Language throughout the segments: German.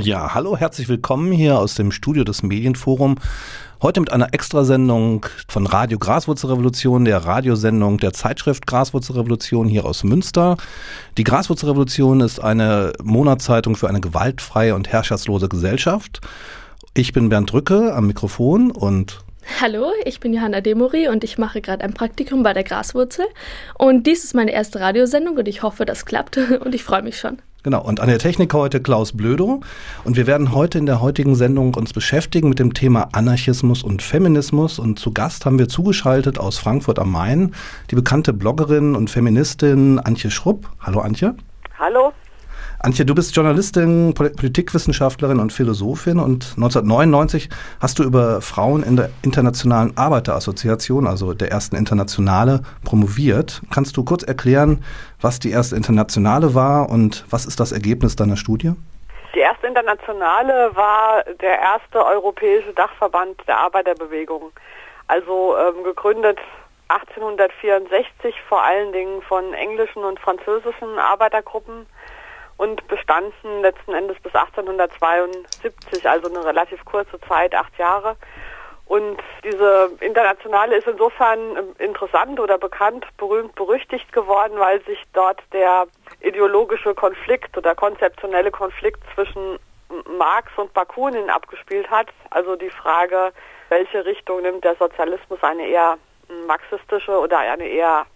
Ja, hallo, herzlich willkommen hier aus dem Studio des Medienforum. Heute mit einer Extrasendung von Radio Graswurzelrevolution, der Radiosendung der Zeitschrift Graswurzelrevolution hier aus Münster. Die Graswurzelrevolution ist eine Monatszeitung für eine gewaltfreie und herrschaftslose Gesellschaft. Ich bin Bernd Drücke am Mikrofon und Hallo, ich bin Johanna Demori und ich mache gerade ein Praktikum bei der Graswurzel. Und dies ist meine erste Radiosendung und ich hoffe, das klappt und ich freue mich schon. Genau, und an der Technik heute Klaus Blödo. Und wir werden heute in der heutigen Sendung uns beschäftigen mit dem Thema Anarchismus und Feminismus. Und zu Gast haben wir zugeschaltet aus Frankfurt am Main die bekannte Bloggerin und Feministin Antje Schrupp. Hallo Antje. Hallo. Antje, du bist Journalistin, Politikwissenschaftlerin und Philosophin und 1999 hast du über Frauen in der Internationalen Arbeiterassoziation, also der ersten Internationale, promoviert. Kannst du kurz erklären, was die erste Internationale war und was ist das Ergebnis deiner Studie? Die erste Internationale war der erste europäische Dachverband der Arbeiterbewegung. Also ähm, gegründet 1864 vor allen Dingen von englischen und französischen Arbeitergruppen und bestanden letzten Endes bis 1872, also eine relativ kurze Zeit, acht Jahre. Und diese Internationale ist insofern interessant oder bekannt, berühmt, berüchtigt geworden, weil sich dort der ideologische Konflikt oder konzeptionelle Konflikt zwischen Marx und Bakunin abgespielt hat. Also die Frage, welche Richtung nimmt der Sozialismus, eine eher marxistische oder eine eher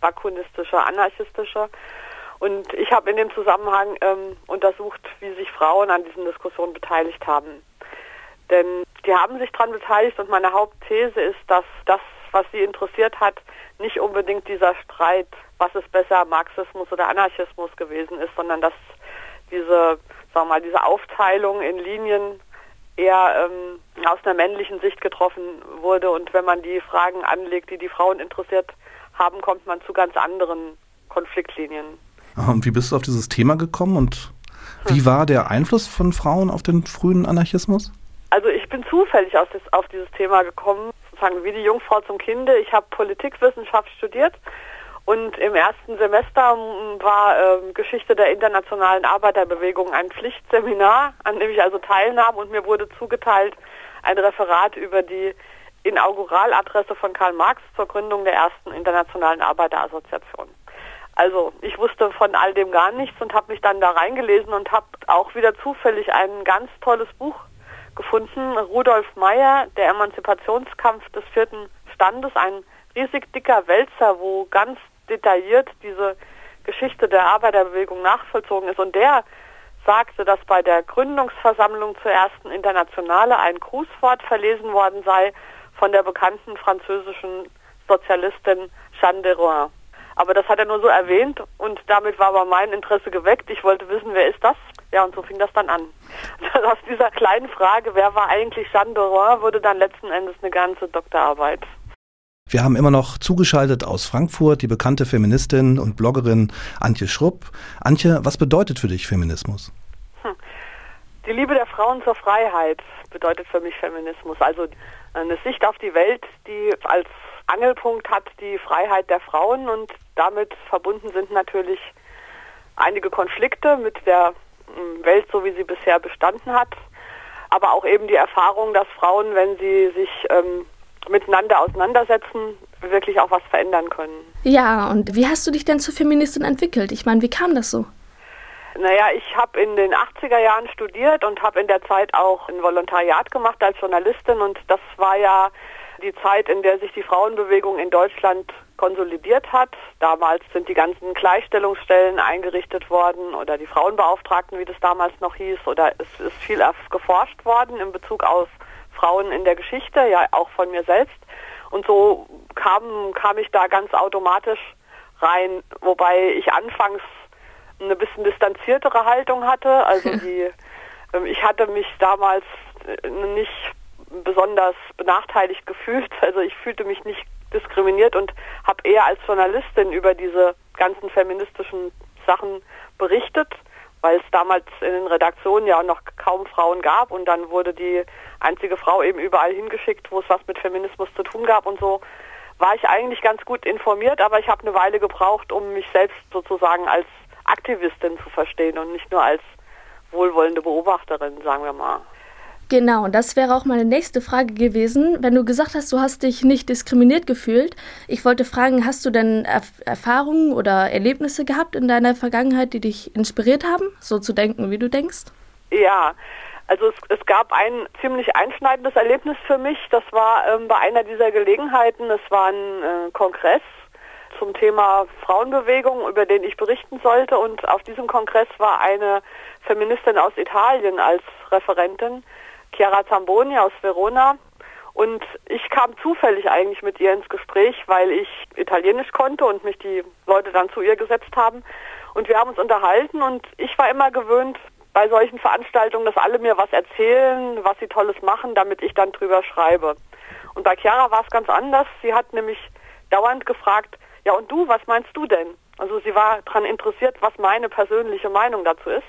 bakunistische, anarchistische. Und ich habe in dem Zusammenhang ähm, untersucht, wie sich Frauen an diesen Diskussionen beteiligt haben. Denn die haben sich daran beteiligt und meine Hauptthese ist, dass das, was sie interessiert hat, nicht unbedingt dieser Streit, was ist besser, Marxismus oder Anarchismus gewesen ist, sondern dass diese, sagen wir mal, diese Aufteilung in Linien eher ähm, aus einer männlichen Sicht getroffen wurde. Und wenn man die Fragen anlegt, die die Frauen interessiert haben, kommt man zu ganz anderen Konfliktlinien. Und wie bist du auf dieses Thema gekommen und wie war der Einfluss von Frauen auf den frühen Anarchismus? Also ich bin zufällig auf, das, auf dieses Thema gekommen, sozusagen wie die Jungfrau zum Kinde. Ich habe Politikwissenschaft studiert und im ersten Semester war äh, Geschichte der internationalen Arbeiterbewegung ein Pflichtseminar, an dem ich also teilnahm und mir wurde zugeteilt ein Referat über die Inauguraladresse von Karl Marx zur Gründung der ersten internationalen Arbeiterassoziation. Also ich wusste von all dem gar nichts und habe mich dann da reingelesen und habe auch wieder zufällig ein ganz tolles Buch gefunden. Rudolf Meyer, der Emanzipationskampf des vierten Standes, ein riesig dicker Wälzer, wo ganz detailliert diese Geschichte der Arbeiterbewegung nachvollzogen ist. Und der sagte, dass bei der Gründungsversammlung zur ersten Internationale ein Grußwort verlesen worden sei von der bekannten französischen Sozialistin Jeanne de Rouen. Aber das hat er nur so erwähnt und damit war aber mein Interesse geweckt. Ich wollte wissen, wer ist das? Ja, und so fing das dann an. Aus dieser kleinen Frage, wer war eigentlich Jeanne Dorin, wurde dann letzten Endes eine ganze Doktorarbeit. Wir haben immer noch zugeschaltet aus Frankfurt die bekannte Feministin und Bloggerin Antje Schrupp. Antje, was bedeutet für dich Feminismus? Hm. Die Liebe der Frauen zur Freiheit bedeutet für mich Feminismus. Also eine Sicht auf die Welt, die als Angelpunkt hat die Freiheit der Frauen und damit verbunden sind natürlich einige Konflikte mit der hm, Welt, so wie sie bisher bestanden hat, aber auch eben die Erfahrung, dass Frauen, wenn sie sich ähm, miteinander auseinandersetzen, wirklich auch was verändern können. Ja, und wie hast du dich denn zur Feministin entwickelt? Ich meine, wie kam das so? Naja, ich habe in den 80er Jahren studiert und habe in der Zeit auch ein Volontariat gemacht als Journalistin und das war ja die Zeit, in der sich die Frauenbewegung in Deutschland konsolidiert hat. Damals sind die ganzen Gleichstellungsstellen eingerichtet worden oder die Frauenbeauftragten, wie das damals noch hieß, oder es ist viel geforscht worden in Bezug auf Frauen in der Geschichte, ja auch von mir selbst. Und so kam, kam ich da ganz automatisch rein, wobei ich anfangs eine bisschen distanziertere Haltung hatte. Also die, ähm, ich hatte mich damals äh, nicht besonders benachteiligt gefühlt. Also ich fühlte mich nicht diskriminiert und habe eher als Journalistin über diese ganzen feministischen Sachen berichtet, weil es damals in den Redaktionen ja noch kaum Frauen gab und dann wurde die einzige Frau eben überall hingeschickt, wo es was mit Feminismus zu tun gab und so war ich eigentlich ganz gut informiert, aber ich habe eine Weile gebraucht, um mich selbst sozusagen als Aktivistin zu verstehen und nicht nur als wohlwollende Beobachterin, sagen wir mal. Genau, und das wäre auch meine nächste Frage gewesen. Wenn du gesagt hast, du hast dich nicht diskriminiert gefühlt, ich wollte fragen, hast du denn Erf Erfahrungen oder Erlebnisse gehabt in deiner Vergangenheit, die dich inspiriert haben, so zu denken, wie du denkst? Ja, also es, es gab ein ziemlich einschneidendes Erlebnis für mich. Das war ähm, bei einer dieser Gelegenheiten. Es war ein äh, Kongress zum Thema Frauenbewegung, über den ich berichten sollte. Und auf diesem Kongress war eine Feministin aus Italien als Referentin Chiara Zamboni aus Verona. Und ich kam zufällig eigentlich mit ihr ins Gespräch, weil ich Italienisch konnte und mich die Leute dann zu ihr gesetzt haben. Und wir haben uns unterhalten und ich war immer gewöhnt bei solchen Veranstaltungen, dass alle mir was erzählen, was sie Tolles machen, damit ich dann drüber schreibe. Und bei Chiara war es ganz anders. Sie hat nämlich dauernd gefragt, ja und du, was meinst du denn? Also sie war daran interessiert, was meine persönliche Meinung dazu ist.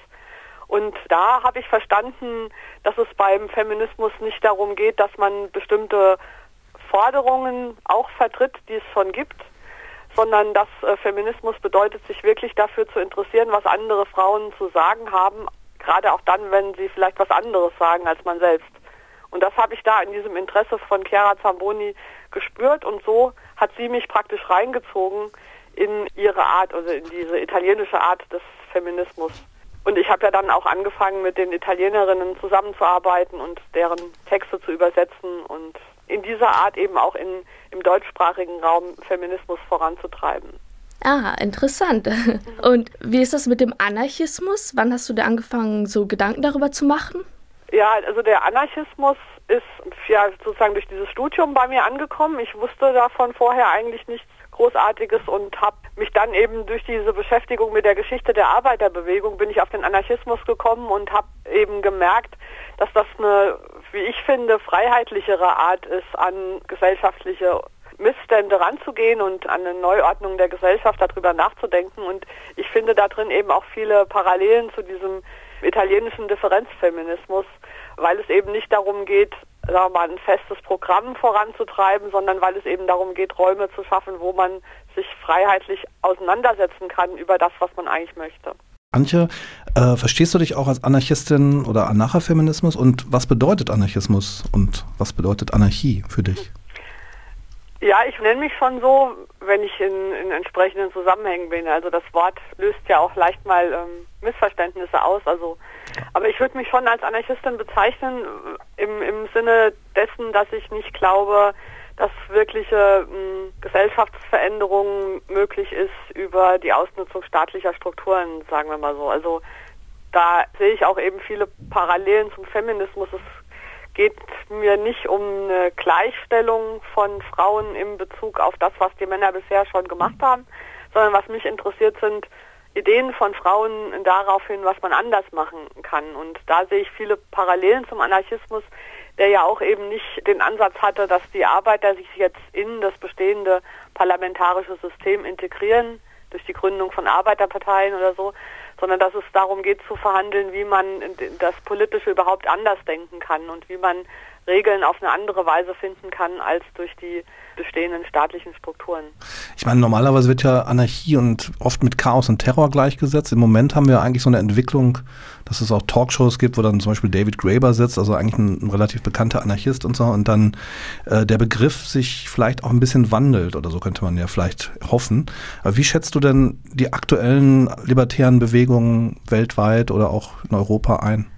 Und da habe ich verstanden, dass es beim Feminismus nicht darum geht, dass man bestimmte Forderungen auch vertritt, die es schon gibt, sondern dass äh, Feminismus bedeutet, sich wirklich dafür zu interessieren, was andere Frauen zu sagen haben, gerade auch dann, wenn sie vielleicht was anderes sagen als man selbst. Und das habe ich da in diesem Interesse von Chiara Zamboni gespürt und so hat sie mich praktisch reingezogen in ihre Art, also in diese italienische Art des Feminismus. Und ich habe ja dann auch angefangen, mit den Italienerinnen zusammenzuarbeiten und deren Texte zu übersetzen und in dieser Art eben auch in, im deutschsprachigen Raum Feminismus voranzutreiben. Ah, interessant. Und wie ist das mit dem Anarchismus? Wann hast du da angefangen, so Gedanken darüber zu machen? Ja, also der Anarchismus ist ja sozusagen durch dieses Studium bei mir angekommen. Ich wusste davon vorher eigentlich nichts Großartiges und habe mich dann eben durch diese Beschäftigung mit der Geschichte der Arbeiterbewegung bin ich auf den Anarchismus gekommen und habe eben gemerkt, dass das eine, wie ich finde, freiheitlichere Art ist, an gesellschaftliche Missstände ranzugehen und an eine Neuordnung der Gesellschaft darüber nachzudenken. Und ich finde da drin eben auch viele Parallelen zu diesem italienischen Differenzfeminismus, weil es eben nicht darum geht, sagen wir mal, ein festes Programm voranzutreiben, sondern weil es eben darum geht, Räume zu schaffen, wo man sich freiheitlich auseinandersetzen kann über das, was man eigentlich möchte. Antje, äh, verstehst du dich auch als Anarchistin oder Anarchafeminismus und was bedeutet Anarchismus und was bedeutet Anarchie für dich? Ja, ich nenne mich schon so, wenn ich in, in entsprechenden Zusammenhängen bin. Also das Wort löst ja auch leicht mal ähm, Missverständnisse aus. Also, aber ich würde mich schon als Anarchistin bezeichnen im, im Sinne dessen, dass ich nicht glaube, dass wirkliche mh, Gesellschaftsveränderung möglich ist über die Ausnutzung staatlicher Strukturen, sagen wir mal so. Also da sehe ich auch eben viele Parallelen zum Feminismus. Es geht mir nicht um eine Gleichstellung von Frauen im Bezug auf das, was die Männer bisher schon gemacht haben, sondern was mich interessiert sind Ideen von Frauen darauf hin, was man anders machen kann. Und da sehe ich viele Parallelen zum Anarchismus, der ja auch eben nicht den Ansatz hatte, dass die Arbeiter sich jetzt in das bestehende parlamentarische System integrieren, durch die Gründung von Arbeiterparteien oder so, sondern dass es darum geht zu verhandeln, wie man das Politische überhaupt anders denken kann und wie man Regeln auf eine andere Weise finden kann als durch die bestehenden staatlichen Strukturen. Ich meine, normalerweise wird ja Anarchie und oft mit Chaos und Terror gleichgesetzt. Im Moment haben wir eigentlich so eine Entwicklung, dass es auch Talkshows gibt, wo dann zum Beispiel David Graeber sitzt, also eigentlich ein, ein relativ bekannter Anarchist und so, und dann äh, der Begriff sich vielleicht auch ein bisschen wandelt oder so könnte man ja vielleicht hoffen. Aber wie schätzt du denn die aktuellen libertären Bewegungen weltweit oder auch in Europa ein?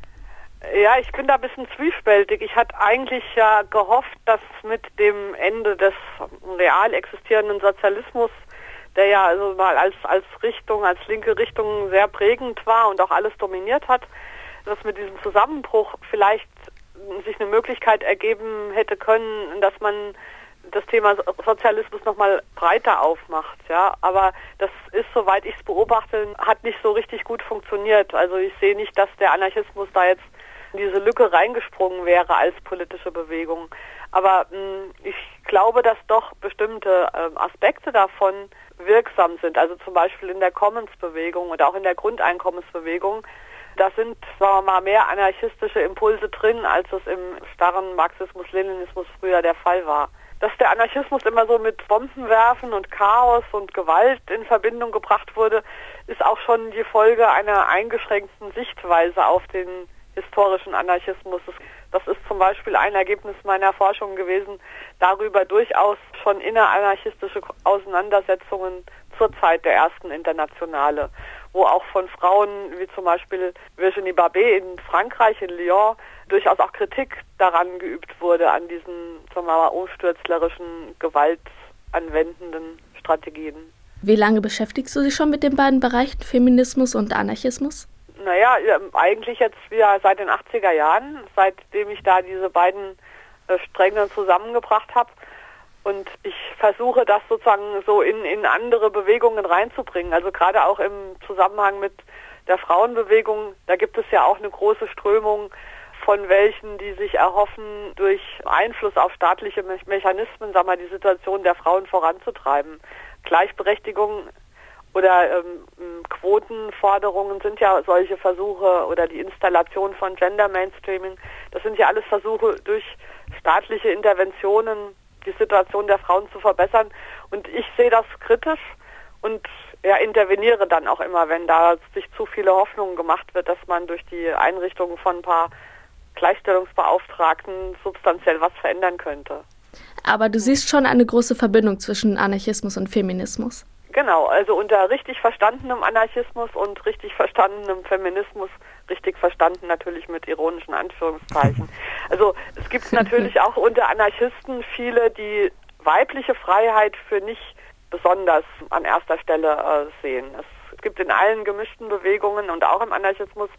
Ja, ich bin da ein bisschen zwiespältig. Ich hatte eigentlich ja gehofft, dass mit dem Ende des real existierenden Sozialismus, der ja also mal als, als Richtung, als linke Richtung sehr prägend war und auch alles dominiert hat, dass mit diesem Zusammenbruch vielleicht sich eine Möglichkeit ergeben hätte können, dass man das Thema Sozialismus nochmal breiter aufmacht, ja. Aber das ist, soweit ich es beobachte, hat nicht so richtig gut funktioniert. Also ich sehe nicht, dass der Anarchismus da jetzt in diese Lücke reingesprungen wäre als politische Bewegung. Aber mh, hm, ich glaube, dass doch bestimmte äh, Aspekte davon wirksam sind. Also zum Beispiel in der Commons-Bewegung oder auch in der Grundeinkommensbewegung. Da sind, sagen wir mal, mehr anarchistische Impulse drin, als es im starren Marxismus-Leninismus früher der Fall war. dass der Anarchismus immer so mit Bombenwerfen und Chaos und Gewalt in Verbindung gebracht wurde, ist auch schon die Folge einer eingeschränkten Sichtweise auf den historischen Anarchismus. Das ist zum Beispiel ein Ergebnis meiner Forschung gewesen, darüber durchaus schon inneranarchistische Auseinandersetzungen zur Zeit der ersten Internationale, wo auch von Frauen wie zum Beispiel Virginie Babet in Frankreich, in Lyon, durchaus auch Kritik daran geübt wurde, an diesen, sagen wir mal, umstürzlerischen, gewaltanwendenden Strategien. Wie lange beschäftigst du dich schon mit den beiden Bereichen Feminismus und Anarchismus? Naja, eigentlich jetzt wieder seit den 80er Jahren, seitdem ich da diese beiden äh, Stränge zusammengebracht habe. Und ich versuche das sozusagen so in, in andere Bewegungen reinzubringen. Also gerade auch im Zusammenhang mit der Frauenbewegung, da gibt es ja auch eine große Strömung von welchen, die sich erhoffen, durch Einfluss auf staatliche Mechanismen, sagen wir, die Situation der Frauen voranzutreiben. Gleichberechtigung oder ähm, Quotenforderungen sind ja solche Versuche oder die Installation von Gender Mainstreaming, das sind ja alles Versuche durch staatliche Interventionen die Situation der Frauen zu verbessern. Und ich sehe das kritisch und ja, interveniere dann auch immer, wenn da sich zu viele Hoffnungen gemacht wird, dass man durch die Einrichtung von ein paar Gleichstellungsbeauftragten substanziell was verändern könnte. Aber du siehst schon eine große Verbindung zwischen Anarchismus und Feminismus. Genau, also unter richtig verstandenem Anarchismus und richtig verstandenem Feminismus, richtig verstanden natürlich mit ironischen Anführungszeichen. Also es gibt natürlich auch unter Anarchisten viele, die weibliche Freiheit für nicht besonders an erster Stelle äh, sehen. Es gibt in allen gemischten Bewegungen und auch im Anarchismus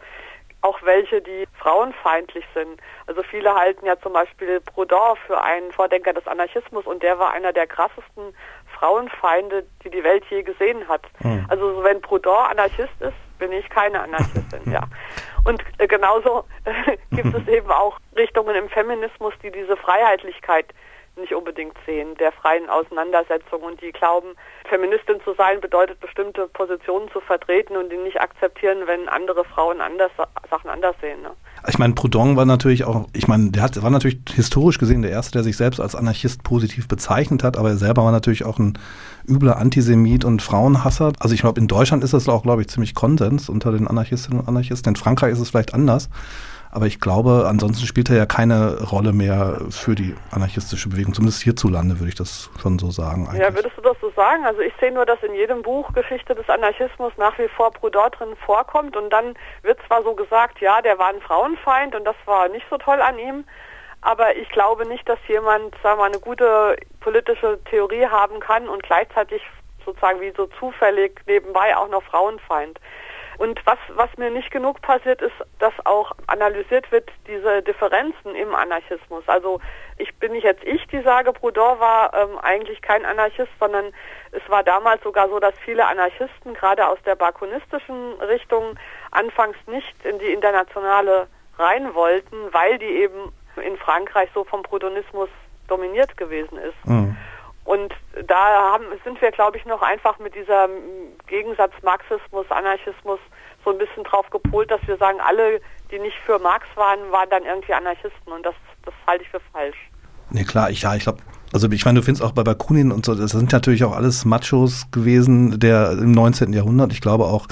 auch welche, die frauenfeindlich sind. Also viele halten ja zum Beispiel Proudhon für einen Vordenker des Anarchismus und der war einer der krassesten Frauenfeinde, die die Welt je gesehen hat. Hm. Also wenn Proudhon Anarchist ist, bin ich keine Anarchistin, ja. Und äh, genauso äh, gibt es eben auch Richtungen im Feminismus, die diese Freiheitlichkeit nicht unbedingt sehen, der freien Auseinandersetzung und die glauben, Feministin zu sein bedeutet bestimmte Positionen zu vertreten und die nicht akzeptieren, wenn andere Frauen anders Sachen anders sehen. Ne? Ich meine, Proudhon war natürlich auch, ich meine, der hat, war natürlich historisch gesehen der erste, der sich selbst als Anarchist positiv bezeichnet hat, aber er selber war natürlich auch ein übler Antisemit und Frauenhasser. Also ich glaube, in Deutschland ist das auch, glaube ich, ziemlich Konsens unter den Anarchistinnen und Anarchisten. In Frankreich ist es vielleicht anders. Aber ich glaube, ansonsten spielt er ja keine Rolle mehr für die anarchistische Bewegung. Zumindest hierzulande würde ich das schon so sagen. Eigentlich. Ja, würdest du das so sagen? Also ich sehe nur, dass in jedem Buch Geschichte des Anarchismus nach wie vor Proudhon drin vorkommt und dann wird zwar so gesagt, ja, der war ein Frauenfeind und das war nicht so toll an ihm, aber ich glaube nicht, dass jemand, sagen mal, eine gute politische Theorie haben kann und gleichzeitig sozusagen wie so zufällig nebenbei auch noch Frauenfeind. Und was, was mir nicht genug passiert, ist, dass auch analysiert wird, diese Differenzen im Anarchismus. Also ich bin nicht jetzt ich, die sage, Proudhon war ähm, eigentlich kein Anarchist, sondern es war damals sogar so, dass viele Anarchisten, gerade aus der bakunistischen Richtung, anfangs nicht in die Internationale rein wollten, weil die eben in Frankreich so vom Proudhonismus dominiert gewesen ist. Mhm. Und da haben, sind wir, glaube ich, noch einfach mit dieser Gegensatz Marxismus, Anarchismus so ein bisschen drauf gepolt, dass wir sagen, alle, die nicht für Marx waren, waren dann irgendwie Anarchisten. Und das, das halte ich für falsch. Nee, klar, ich, ja, ich glaube, also ich meine, du findest auch bei Bakunin und so, das sind natürlich auch alles Machos gewesen, der im 19. Jahrhundert. Ich glaube auch,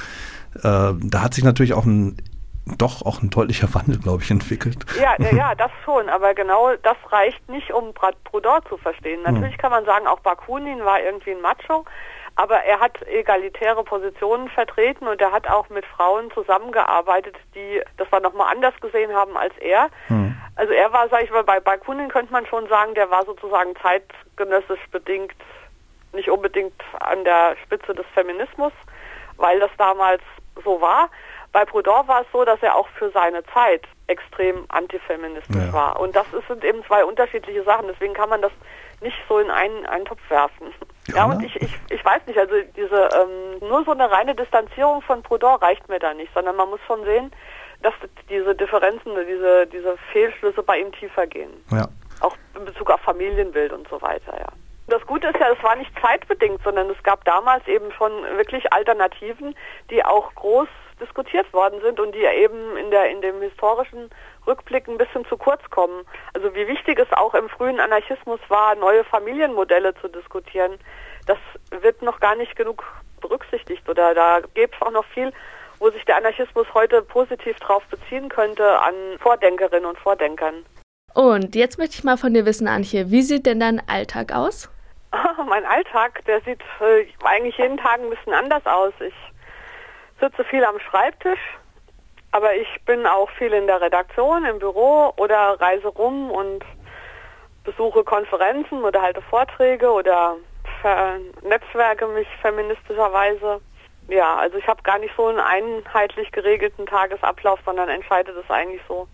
äh, da hat sich natürlich auch ein doch auch ein deutlicher Wandel, glaube ich, entwickelt. Ja, ja, ja, das schon, aber genau das reicht nicht, um Proudhon zu verstehen. Hm. Natürlich kann man sagen, auch Bakunin war irgendwie ein Macho, aber er hat egalitäre Positionen vertreten und er hat auch mit Frauen zusammengearbeitet, die das war nochmal anders gesehen haben als er. Hm. Also er war, sage ich mal, bei Bakunin könnte man schon sagen, der war sozusagen zeitgenössisch bedingt nicht unbedingt an der Spitze des Feminismus, weil das damals so war. Bei Proudhon war es so, dass er auch für seine Zeit extrem antifeministisch ja. war. Und das sind eben zwei unterschiedliche Sachen. Deswegen kann man das nicht so in einen, einen Topf werfen. Ja, ja und ich, ich, ich weiß nicht, also diese ähm, nur so eine reine Distanzierung von Proudhon reicht mir da nicht, sondern man muss schon sehen, dass diese Differenzen, diese, diese Fehlschlüsse bei ihm tiefer gehen. Ja. Auch in Bezug auf Familienbild und so weiter, ja. Das Gute ist ja, es war nicht zeitbedingt, sondern es gab damals eben schon wirklich Alternativen, die auch groß diskutiert worden sind und die eben in der in dem historischen Rückblick ein bisschen zu kurz kommen. Also wie wichtig es auch im frühen Anarchismus war, neue Familienmodelle zu diskutieren, das wird noch gar nicht genug berücksichtigt oder da gibt es auch noch viel, wo sich der Anarchismus heute positiv drauf beziehen könnte an Vordenkerinnen und Vordenkern. Und jetzt möchte ich mal von dir wissen, Antje, wie sieht denn dein Alltag aus? Mein Alltag, der sieht äh, eigentlich jeden Tag ein bisschen anders aus. Ich sitze viel am Schreibtisch, aber ich bin auch viel in der Redaktion, im Büro oder reise rum und besuche Konferenzen oder halte Vorträge oder netzwerke mich feministischerweise. Ja, also ich habe gar nicht so einen einheitlich geregelten Tagesablauf, sondern entscheide das eigentlich so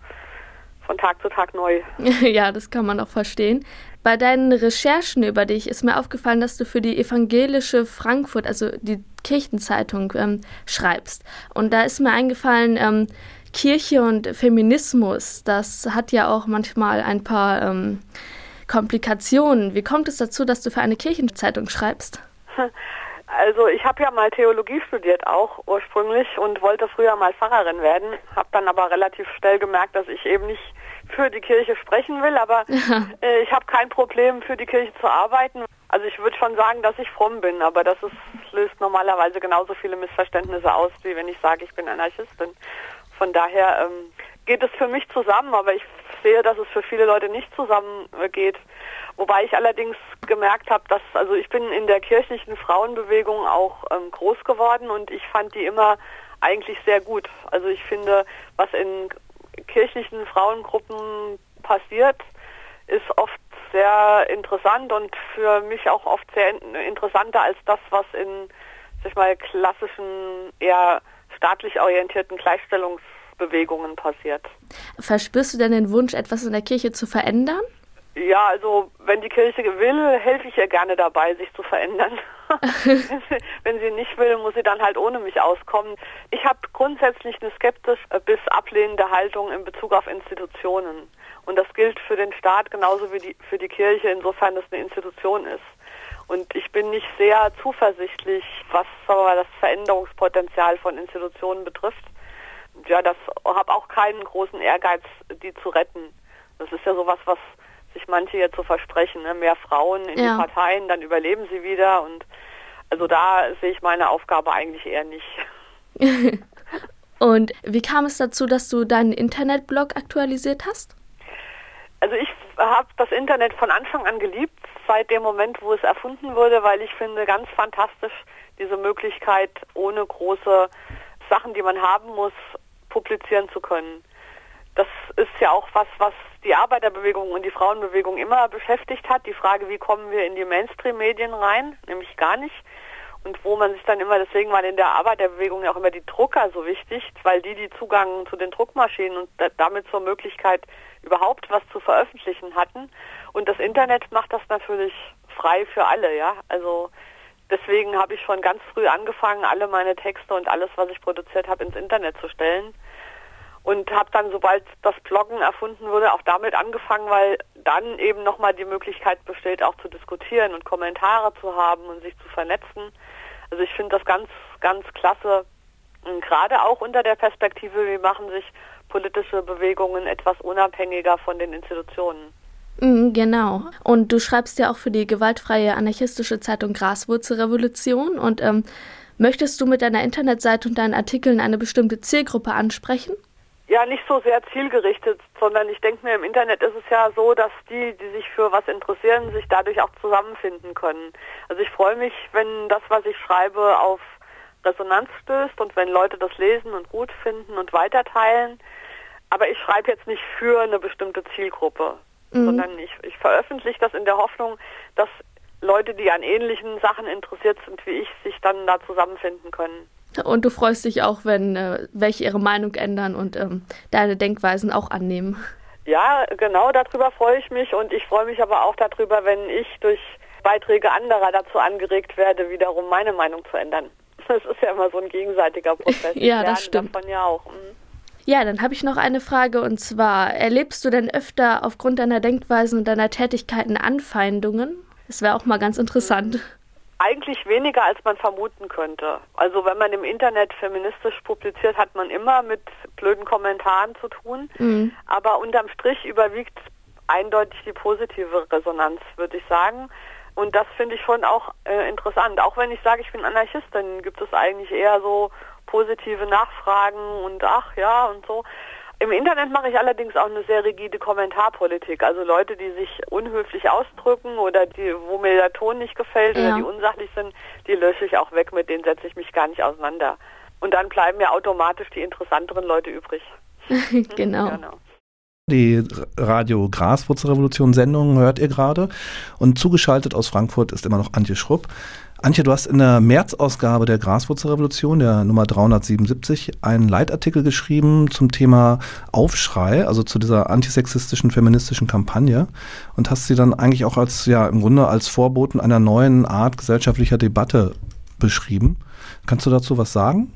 von Tag zu Tag neu. ja, das kann man auch verstehen. Bei deinen Recherchen über dich ist mir aufgefallen, dass du für die evangelische Frankfurt, also die Kirchenzeitung, ähm, schreibst. Und da ist mir eingefallen, ähm, Kirche und Feminismus, das hat ja auch manchmal ein paar ähm, Komplikationen. Wie kommt es dazu, dass du für eine Kirchenzeitung schreibst? Also ich habe ja mal Theologie studiert auch ursprünglich und wollte früher mal Pfarrerin werden, habe dann aber relativ schnell gemerkt, dass ich eben nicht für die Kirche sprechen will, aber äh, ich habe kein Problem, für die Kirche zu arbeiten. Also ich würde schon sagen, dass ich fromm bin, aber das ist, löst normalerweise genauso viele Missverständnisse aus, wie wenn ich sage, ich bin Anarchistin. Von daher ähm, geht es für mich zusammen, aber ich sehe, dass es für viele Leute nicht zusammengeht. Wobei ich allerdings gemerkt habe, dass, also ich bin in der kirchlichen Frauenbewegung auch ähm, groß geworden und ich fand die immer eigentlich sehr gut. Also ich finde, was in kirchlichen Frauengruppen passiert, ist oft sehr interessant und für mich auch oft sehr interessanter als das, was in, sag ich mal, klassischen, eher staatlich orientierten Gleichstellungsbewegungen passiert. Verspürst du denn den Wunsch, etwas in der Kirche zu verändern? Ja, also wenn die Kirche will, helfe ich ihr gerne dabei, sich zu verändern. wenn sie nicht will, muss sie dann halt ohne mich auskommen. Ich habe grundsätzlich eine skeptisch bis ablehnende Haltung in Bezug auf Institutionen. Und das gilt für den Staat genauso wie die, für die Kirche, insofern es eine Institution ist. Und ich bin nicht sehr zuversichtlich, was aber das Veränderungspotenzial von Institutionen betrifft. Ja, das habe auch keinen großen Ehrgeiz, die zu retten. Das ist ja sowas, was sich manche jetzt so versprechen, ne? mehr Frauen in ja. die Parteien, dann überleben sie wieder und also da sehe ich meine Aufgabe eigentlich eher nicht. und wie kam es dazu, dass du deinen Internetblog aktualisiert hast? Also ich habe das Internet von Anfang an geliebt, seit dem Moment, wo es erfunden wurde, weil ich finde ganz fantastisch diese Möglichkeit, ohne große Sachen, die man haben muss, publizieren zu können. Das ist ja auch was, was die Arbeiterbewegung und die Frauenbewegung immer beschäftigt hat. Die Frage, wie kommen wir in die Mainstream-Medien rein? Nämlich gar nicht. Und wo man sich dann immer, deswegen waren in der Arbeiterbewegung ja auch immer die Drucker so wichtig, weil die die Zugang zu den Druckmaschinen und damit zur Möglichkeit überhaupt was zu veröffentlichen hatten. Und das Internet macht das natürlich frei für alle, ja. Also deswegen habe ich schon ganz früh angefangen, alle meine Texte und alles, was ich produziert habe, ins Internet zu stellen und habe dann, sobald das Bloggen erfunden wurde, auch damit angefangen, weil dann eben nochmal die Möglichkeit besteht, auch zu diskutieren und Kommentare zu haben und sich zu vernetzen. Also ich finde das ganz, ganz klasse, gerade auch unter der Perspektive, wie machen sich politische Bewegungen etwas unabhängiger von den Institutionen. Mhm, genau. Und du schreibst ja auch für die gewaltfreie anarchistische Zeitung Graswurzelrevolution. Und ähm, möchtest du mit deiner Internetseite und deinen Artikeln eine bestimmte Zielgruppe ansprechen? Ja nicht so sehr zielgerichtet, sondern ich denke mir, im Internet ist es ja so, dass die, die sich für was interessieren, sich dadurch auch zusammenfinden können. Also ich freue mich, wenn das, was ich schreibe, auf Resonanz stößt und wenn Leute das lesen und gut finden und weiterteilen. Aber ich schreibe jetzt nicht für eine bestimmte Zielgruppe, mhm. sondern ich, ich veröffentliche das in der Hoffnung, dass Leute, die an ähnlichen Sachen interessiert sind wie ich, sich dann da zusammenfinden können. Und du freust dich auch, wenn äh, welche ihre Meinung ändern und ähm, deine Denkweisen auch annehmen. Ja, genau, darüber freue ich mich und ich freue mich aber auch darüber, wenn ich durch Beiträge anderer dazu angeregt werde, wiederum meine Meinung zu ändern. Das ist ja immer so ein gegenseitiger Prozess. ja, das stimmt. Davon ja auch. Mhm. Ja, dann habe ich noch eine Frage und zwar, erlebst du denn öfter aufgrund deiner Denkweisen und deiner Tätigkeiten Anfeindungen? Das wäre auch mal ganz interessant. Eigentlich weniger, als man vermuten könnte. Also wenn man im Internet feministisch publiziert, hat man immer mit blöden Kommentaren zu tun. Mhm. Aber unterm Strich überwiegt eindeutig die positive Resonanz, würde ich sagen. Und das finde ich schon auch äh, interessant. Auch wenn ich sage, ich bin Anarchistin, gibt es eigentlich eher so positive Nachfragen und ach ja und so. Im Internet mache ich allerdings auch eine sehr rigide Kommentarpolitik. Also Leute, die sich unhöflich ausdrücken oder die, wo mir der Ton nicht gefällt ja. oder die unsachlich sind, die lösche ich auch weg, mit denen setze ich mich gar nicht auseinander. Und dann bleiben ja automatisch die interessanteren Leute übrig. genau. genau. Die Radio Graswurzelrevolution Sendung hört ihr gerade. Und zugeschaltet aus Frankfurt ist immer noch Antje Schrupp. Antje, du hast in der März-Ausgabe der Graswurzelrevolution, der Nummer 377, einen Leitartikel geschrieben zum Thema Aufschrei, also zu dieser antisexistischen feministischen Kampagne und hast sie dann eigentlich auch als, ja, im Grunde als Vorboten einer neuen Art gesellschaftlicher Debatte beschrieben. Kannst du dazu was sagen?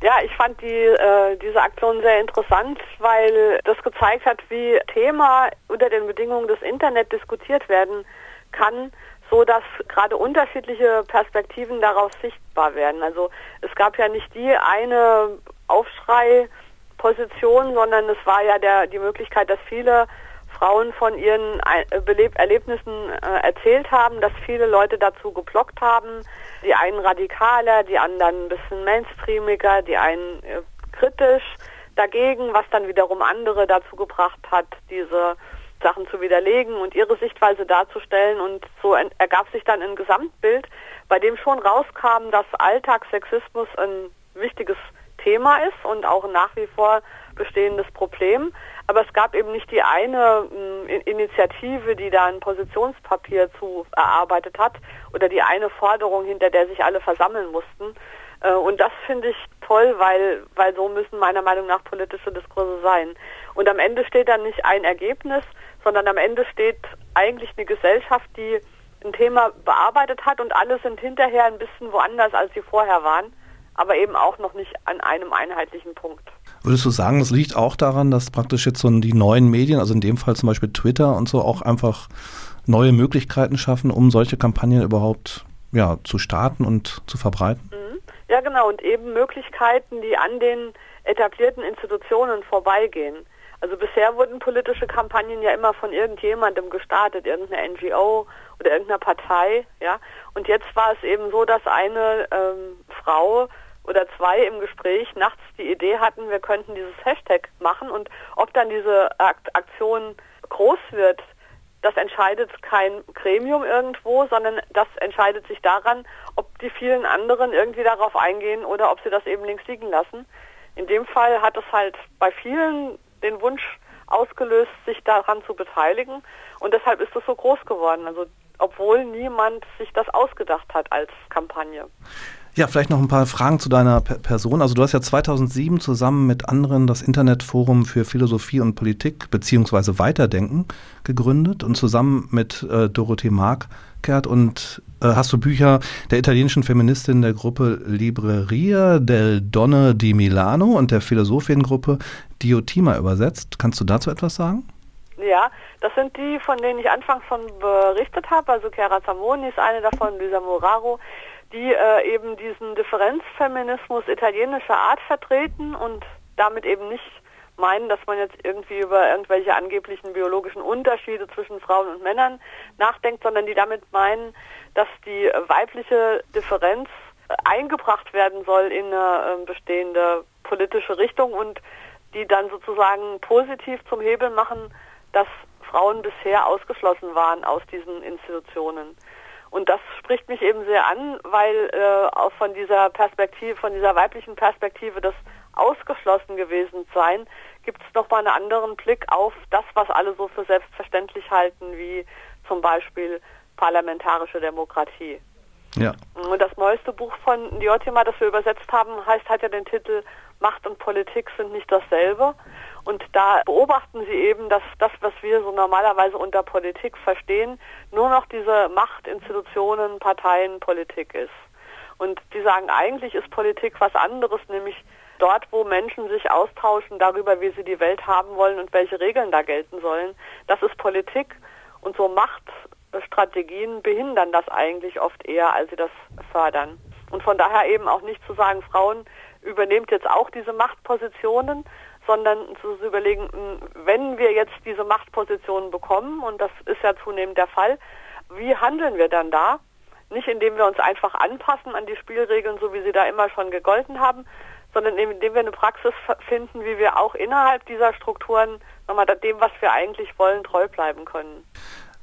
Ja, ich fand die, äh, diese Aktion sehr interessant, weil das gezeigt hat, wie Thema unter den Bedingungen des Internet diskutiert werden kann so dass gerade unterschiedliche Perspektiven daraus sichtbar werden. Also es gab ja nicht die eine Aufschreiposition, sondern es war ja der, die Möglichkeit, dass viele Frauen von ihren Erlebnissen äh, erzählt haben, dass viele Leute dazu geblockt haben. Die einen radikaler, die anderen ein bisschen mainstreamiger, die einen äh, kritisch dagegen, was dann wiederum andere dazu gebracht hat, diese Sachen zu widerlegen und ihre Sichtweise darzustellen. Und so ergab sich dann ein Gesamtbild, bei dem schon rauskam, dass Alltagssexismus ein wichtiges Thema ist und auch nach wie vor bestehendes Problem. Aber es gab eben nicht die eine äh, Initiative, die da ein Positionspapier zu erarbeitet hat oder die eine Forderung, hinter der sich alle versammeln mussten. Äh, und das finde ich toll, weil, weil so müssen meiner Meinung nach politische Diskurse sein. Und am Ende steht dann nicht ein Ergebnis, sondern am Ende steht eigentlich eine Gesellschaft, die ein Thema bearbeitet hat und alle sind hinterher ein bisschen woanders, als sie vorher waren, aber eben auch noch nicht an einem einheitlichen Punkt. Würdest du sagen, das liegt auch daran, dass praktisch jetzt so die neuen Medien, also in dem Fall zum Beispiel Twitter und so, auch einfach neue Möglichkeiten schaffen, um solche Kampagnen überhaupt ja, zu starten und zu verbreiten? Mhm. Ja, genau. Und eben Möglichkeiten, die an den etablierten Institutionen vorbeigehen. Also bisher wurden politische Kampagnen ja immer von irgendjemandem gestartet, irgendeiner NGO oder irgendeiner Partei, ja. Und jetzt war es eben so, dass eine ähm, Frau oder zwei im Gespräch nachts die Idee hatten, wir könnten dieses Hashtag machen und ob dann diese Aktion groß wird, das entscheidet kein Gremium irgendwo, sondern das entscheidet sich daran, ob die vielen anderen irgendwie darauf eingehen oder ob sie das eben links liegen lassen. In dem Fall hat es halt bei vielen den Wunsch ausgelöst, sich daran zu beteiligen. Und deshalb ist es so groß geworden. Also obwohl niemand sich das ausgedacht hat als Kampagne. Ja, vielleicht noch ein paar Fragen zu deiner Person. Also du hast ja 2007 zusammen mit anderen das Internetforum für Philosophie und Politik beziehungsweise Weiterdenken gegründet und zusammen mit äh, Dorothee Markert und äh, hast du Bücher der italienischen Feministin der Gruppe Libreria del Donne di Milano und der Philosophiengruppe Diotima übersetzt. Kannst du dazu etwas sagen? Ja, das sind die, von denen ich anfangs schon berichtet habe. Also Chiara Zamoni ist eine davon, Luisa Moraro die äh, eben diesen Differenzfeminismus italienischer Art vertreten und damit eben nicht meinen, dass man jetzt irgendwie über irgendwelche angeblichen biologischen Unterschiede zwischen Frauen und Männern nachdenkt, sondern die damit meinen, dass die weibliche Differenz eingebracht werden soll in eine äh, bestehende politische Richtung und die dann sozusagen positiv zum Hebel machen, dass Frauen bisher ausgeschlossen waren aus diesen Institutionen. Und das spricht mich eben sehr an, weil äh, auch von dieser Perspektive, von dieser weiblichen Perspektive des ausgeschlossen gewesen sein, gibt es nochmal einen anderen Blick auf das, was alle so für selbstverständlich halten, wie zum Beispiel parlamentarische Demokratie. Ja. Und das neueste Buch von Diotima, das wir übersetzt haben, heißt, hat ja den Titel Macht und Politik sind nicht dasselbe. Und da beobachten sie eben, dass das, was wir so normalerweise unter Politik verstehen, nur noch diese Machtinstitutionen, Parteien, Politik ist. Und die sagen, eigentlich ist Politik was anderes, nämlich dort, wo Menschen sich austauschen darüber, wie sie die Welt haben wollen und welche Regeln da gelten sollen. Das ist Politik. Und so Macht Strategien behindern das eigentlich oft eher, als sie das fördern. Und von daher eben auch nicht zu sagen, Frauen übernehmt jetzt auch diese Machtpositionen, sondern zu überlegen, wenn wir jetzt diese Machtpositionen bekommen, und das ist ja zunehmend der Fall, wie handeln wir dann da? Nicht indem wir uns einfach anpassen an die Spielregeln, so wie sie da immer schon gegolten haben, sondern indem wir eine Praxis finden, wie wir auch innerhalb dieser Strukturen nochmal dem, was wir eigentlich wollen, treu bleiben können.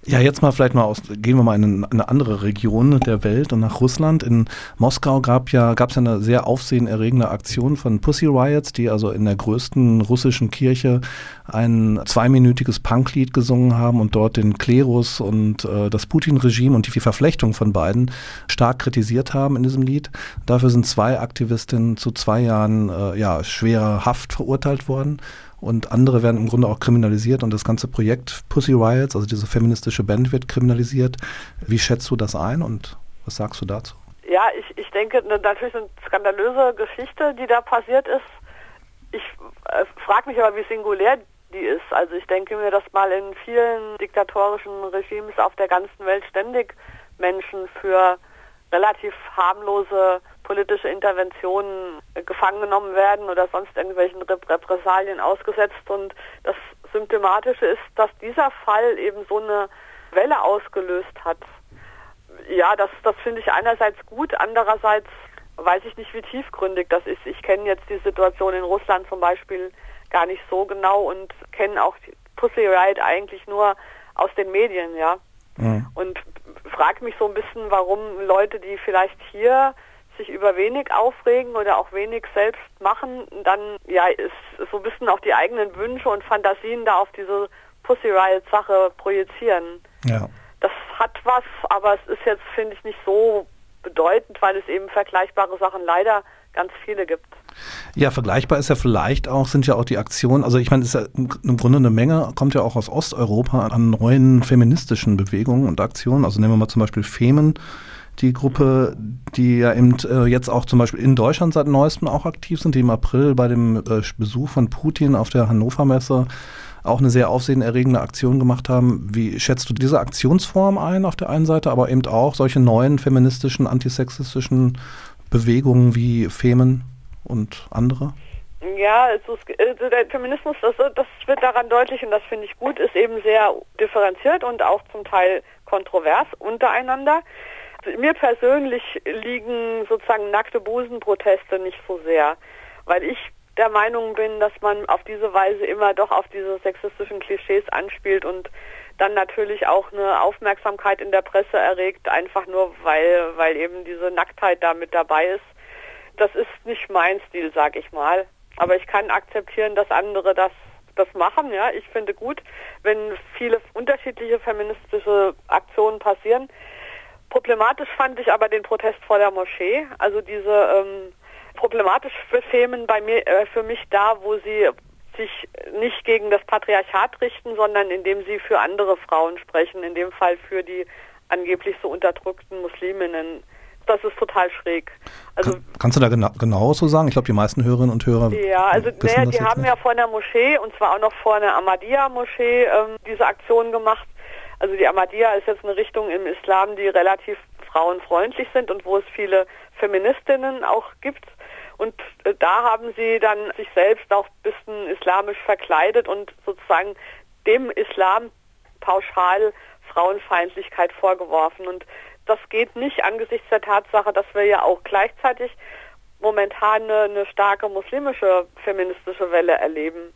Ja, jetzt mal vielleicht mal aus, gehen wir mal in eine andere Region der Welt und nach Russland. In Moskau gab ja, gab es ja eine sehr aufsehenerregende Aktion von Pussy Riots, die also in der größten russischen Kirche ein zweiminütiges Punklied gesungen haben und dort den Klerus und äh, das Putin-Regime und die Verflechtung von beiden stark kritisiert haben in diesem Lied. Dafür sind zwei Aktivistinnen zu zwei Jahren äh, ja, schwerer Haft verurteilt worden und andere werden im Grunde auch kriminalisiert und das ganze Projekt Pussy Riots, also diese feministische Band, wird kriminalisiert. Wie schätzt du das ein und was sagst du dazu? Ja, ich, ich denke, natürlich eine skandalöse Geschichte, die da passiert ist. Ich äh, frage mich aber, wie singulär die ist. Also ich denke mir, dass mal in vielen diktatorischen Regimes auf der ganzen Welt ständig Menschen für relativ harmlose politische Interventionen gefangen genommen werden oder sonst irgendwelchen Repressalien ausgesetzt. Und das Symptomatische ist, dass dieser Fall eben so eine Welle ausgelöst hat. Ja, das, das finde ich einerseits gut, andererseits weiß ich nicht, wie tiefgründig das ist. Ich kenne jetzt die Situation in Russland zum Beispiel gar nicht so genau und kenne auch Pussy Riot eigentlich nur aus den Medien, ja. Mhm. Und frage mich so ein bisschen, warum Leute, die vielleicht hier sich über wenig aufregen oder auch wenig selbst machen, dann ja ist so ein bisschen auch die eigenen Wünsche und Fantasien da auf diese Pussy Riot Sache projizieren. Ja. Das hat was, aber es ist jetzt finde ich nicht so bedeutend, weil es eben vergleichbare Sachen leider ganz viele gibt. Ja, vergleichbar ist ja vielleicht auch, sind ja auch die Aktionen, also ich meine, es ist ja im Grunde eine Menge, kommt ja auch aus Osteuropa an neuen feministischen Bewegungen und Aktionen. Also nehmen wir mal zum Beispiel Femen, die Gruppe, die ja eben äh, jetzt auch zum Beispiel in Deutschland seit neuestem auch aktiv sind, die im April bei dem äh, Besuch von Putin auf der Hannover Messe auch eine sehr aufsehenerregende Aktion gemacht haben. Wie schätzt du diese Aktionsform ein auf der einen Seite, aber eben auch solche neuen feministischen, antisexistischen Bewegungen wie Femen und andere? Ja, also der Feminismus, das, das wird daran deutlich und das finde ich gut, ist eben sehr differenziert und auch zum Teil kontrovers untereinander mir persönlich liegen sozusagen nackte Busenproteste nicht so sehr, weil ich der Meinung bin, dass man auf diese Weise immer doch auf diese sexistischen Klischees anspielt und dann natürlich auch eine Aufmerksamkeit in der Presse erregt, einfach nur weil, weil eben diese Nacktheit da mit dabei ist. Das ist nicht mein Stil, sag ich mal. Aber ich kann akzeptieren, dass andere das das machen. Ja, ich finde gut, wenn viele unterschiedliche feministische Aktionen passieren. Problematisch fand ich aber den Protest vor der Moschee. Also diese ähm, problematisch für Themen bei mir äh, für mich da, wo sie sich nicht gegen das Patriarchat richten, sondern indem sie für andere Frauen sprechen, in dem Fall für die angeblich so unterdrückten Musliminnen. Das ist total schräg. Also Kann, kannst du da genau, genau so sagen? Ich glaube, die meisten Hörerinnen und Hörer. Ja, also naja, die haben nicht. ja vor einer Moschee und zwar auch noch vor einer Ahmadiyya-Moschee ähm, diese Aktion gemacht also die Ahmadiyya ist jetzt eine Richtung im Islam, die relativ frauenfreundlich sind und wo es viele Feministinnen auch gibt. Und äh, da haben sie dann sich selbst auch ein bisschen islamisch verkleidet und sozusagen dem Islam pauschal Frauenfeindlichkeit vorgeworfen. Und das geht nicht angesichts der Tatsache, dass wir ja auch gleichzeitig momentan eine, eine starke muslimische feministische Welle erleben.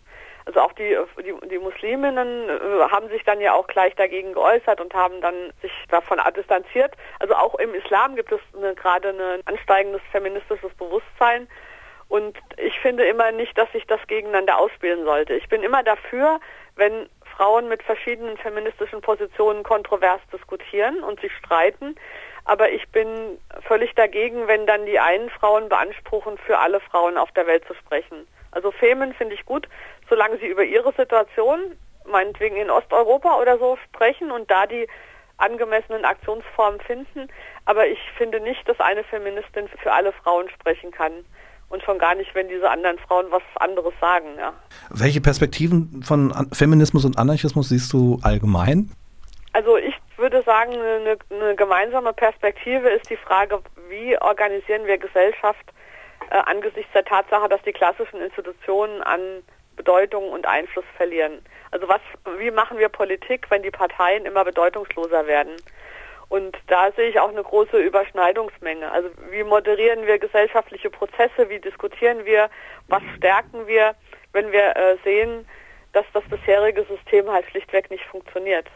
Also auch die, die, die Musliminnen äh, haben sich dann ja auch gleich dagegen geäußert und haben dann sich davon distanziert. Also auch im Islam gibt es eine, gerade ein ansteigendes feministisches Bewusstsein. Und ich finde immer nicht, dass sich das gegeneinander ausspielen sollte. Ich bin immer dafür, wenn Frauen mit verschiedenen feministischen Positionen kontrovers diskutieren und sich streiten. Aber ich bin völlig dagegen, wenn dann die einen Frauen beanspruchen, für alle Frauen auf der Welt zu sprechen. Also Femen finde ich gut, solange sie über ihre Situation, meinetwegen in Osteuropa oder so, sprechen und da die angemessenen Aktionsformen finden. Aber ich finde nicht, dass eine Feministin für alle Frauen sprechen kann. Und schon gar nicht, wenn diese anderen Frauen was anderes sagen. Ja. Welche Perspektiven von Feminismus und Anarchismus siehst du allgemein? Also ich würde sagen, eine, eine, gemeinsame Perspektive ist die Frage, wie organisieren wir Gesellschaft äh, angesichts der Tatsache, dass die klassischen Institutionen an Bedeutung und Einfluss verlieren. Also was, wie machen wir Politik, wenn die Parteien immer bedeutungsloser werden? Und da sehe ich auch eine große Überschneidungsmenge. Also wie moderieren wir gesellschaftliche Prozesse, wie diskutieren wir, was stärken wir, wenn wir äh, sehen, dass das bisherige System halt schlichtweg nicht funktioniert.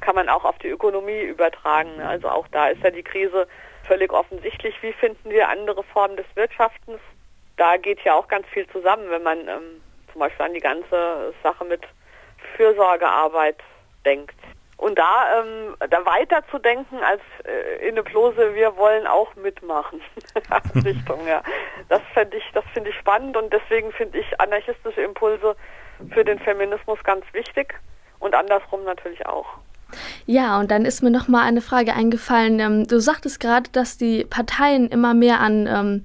Kann man auch auf die Ökonomie übertragen. Also auch da ist ja die Krise völlig offensichtlich. Wie finden wir andere Formen des Wirtschaftens? Da geht ja auch ganz viel zusammen, wenn man ähm, zum Beispiel an die ganze Sache mit Fürsorgearbeit denkt. Und da, ähm, da weiter zu denken als äh, in der Plose, wir wollen auch mitmachen. Richtung, ja. Das finde ich, das finde ich spannend und deswegen finde ich anarchistische Impulse für den Feminismus ganz wichtig und andersrum natürlich auch. Ja, und dann ist mir noch mal eine Frage eingefallen. Ähm, du sagtest gerade, dass die Parteien immer mehr an ähm,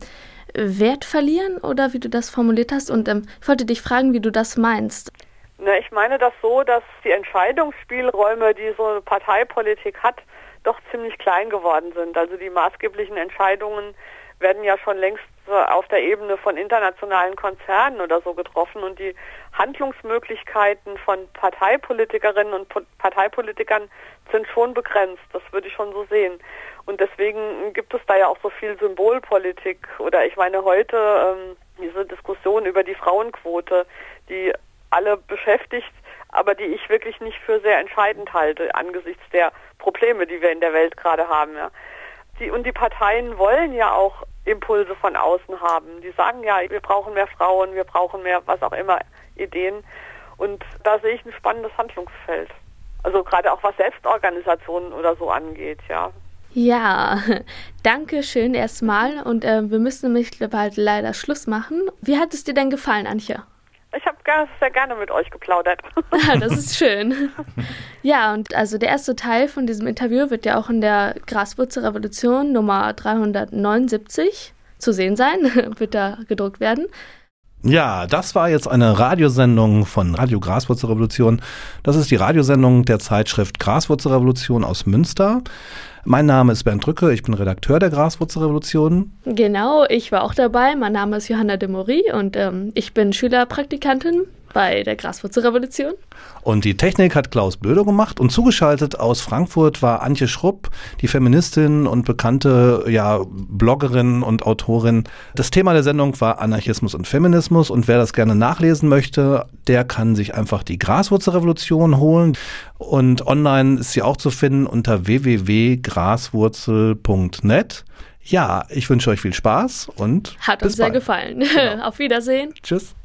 Wert verlieren oder wie du das formuliert hast. Und ähm, ich wollte dich fragen, wie du das meinst. Na, ich meine das so, dass die Entscheidungsspielräume, die so eine Parteipolitik hat, doch ziemlich klein geworden sind. Also die maßgeblichen Entscheidungen werden ja schon längst auf der Ebene von internationalen Konzernen oder so getroffen und die Handlungsmöglichkeiten von Parteipolitikerinnen und Parteipolitikern sind schon begrenzt. Das würde ich schon so sehen. Und deswegen gibt es da ja auch so viel Symbolpolitik oder ich meine heute ähm, diese Diskussion über die Frauenquote, die alle beschäftigt, aber die ich wirklich nicht für sehr entscheidend halte angesichts der Probleme, die wir in der Welt gerade haben. Ja. Die, und die Parteien wollen ja auch Impulse von außen haben. Die sagen ja, wir brauchen mehr Frauen, wir brauchen mehr, was auch immer, Ideen. Und da sehe ich ein spannendes Handlungsfeld. Also gerade auch was Selbstorganisationen oder so angeht, ja. Ja, danke schön erstmal. Und äh, wir müssen nämlich bald leider Schluss machen. Wie hat es dir denn gefallen, Antje? Ich habe sehr gerne mit euch geplaudert. Ah, das ist schön. Ja, und also der erste Teil von diesem Interview wird ja auch in der Graswurzelrevolution Nummer 379 zu sehen sein, wird da gedruckt werden. Ja, das war jetzt eine Radiosendung von Radio Graswurzelrevolution. Das ist die Radiosendung der Zeitschrift Graswurzelrevolution aus Münster. Mein Name ist Bernd Drücke, ich bin Redakteur der Graswurzelrevolution. Genau, ich war auch dabei. Mein Name ist Johanna de Mori und ähm, ich bin Schülerpraktikantin bei der Graswurzelrevolution. Und die Technik hat Klaus Blöder gemacht und zugeschaltet aus Frankfurt war Antje Schrupp, die Feministin und bekannte ja, Bloggerin und Autorin. Das Thema der Sendung war Anarchismus und Feminismus und wer das gerne nachlesen möchte, der kann sich einfach die Graswurzelrevolution holen und online ist sie auch zu finden unter www.graswurzel.net. Ja, ich wünsche euch viel Spaß und hat uns sehr gefallen. Genau. Auf Wiedersehen. Tschüss.